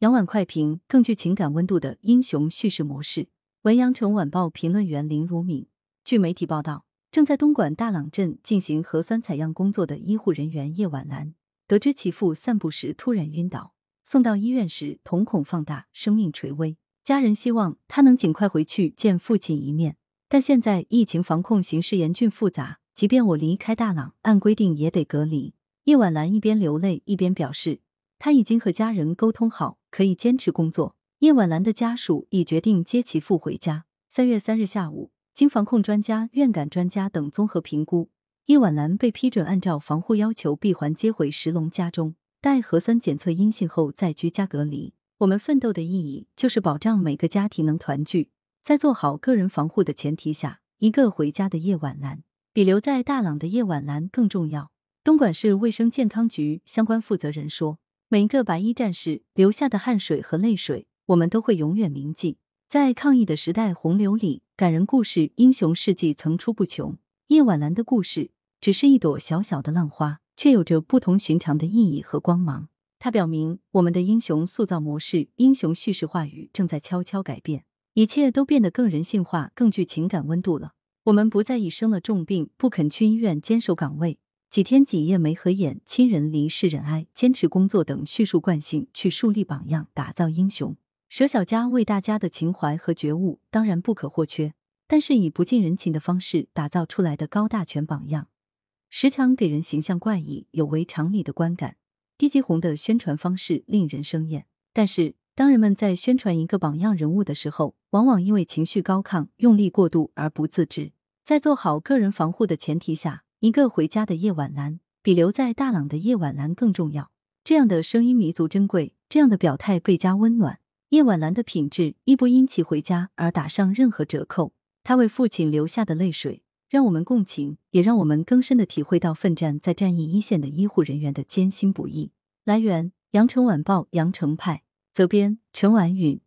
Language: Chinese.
杨婉快评：更具情感温度的英雄叙事模式。文阳城晚报评论员林如敏。据媒体报道，正在东莞大朗镇进行核酸采样工作的医护人员叶婉兰，得知其父散步时突然晕倒，送到医院时瞳孔放大，生命垂危。家人希望他能尽快回去见父亲一面，但现在疫情防控形势严峻复杂，即便我离开大朗，按规定也得隔离。叶婉兰一边流泪一边表示，他已经和家人沟通好，可以坚持工作。叶婉兰的家属已决定接其父回家。三月三日下午。经防控专家、院感专家等综合评估，叶婉兰被批准按照防护要求闭环接回石龙家中，待核酸检测阴性后再居家隔离。我们奋斗的意义就是保障每个家庭能团聚，在做好个人防护的前提下，一个回家的叶婉兰比留在大朗的叶婉兰更重要。东莞市卫生健康局相关负责人说：“每一个白衣战士流下的汗水和泪水，我们都会永远铭记。”在抗疫的时代洪流里，感人故事、英雄事迹层出不穷。叶婉兰的故事只是一朵小小的浪花，却有着不同寻常的意义和光芒。它表明，我们的英雄塑造模式、英雄叙事话语正在悄悄改变，一切都变得更人性化、更具情感温度了。我们不再以生了重病不肯去医院坚守岗位、几天几夜没合眼、亲人离世忍哀、坚持工作等叙述惯性去树立榜样、打造英雄。舍小家为大家的情怀和觉悟当然不可或缺，但是以不近人情的方式打造出来的高大全榜样，时常给人形象怪异、有违常理的观感。低级红的宣传方式令人生厌。但是，当人们在宣传一个榜样人物的时候，往往因为情绪高亢、用力过度而不自知。在做好个人防护的前提下，一个回家的叶晚兰比留在大朗的叶晚兰更重要。这样的声音弥足珍贵，这样的表态倍加温暖。叶婉兰的品质亦不因其回家而打上任何折扣。她为父亲流下的泪水，让我们共情，也让我们更深的体会到奋战在战役一线的医护人员的艰辛不易。来源：羊城晚报羊城派，责编：陈婉允。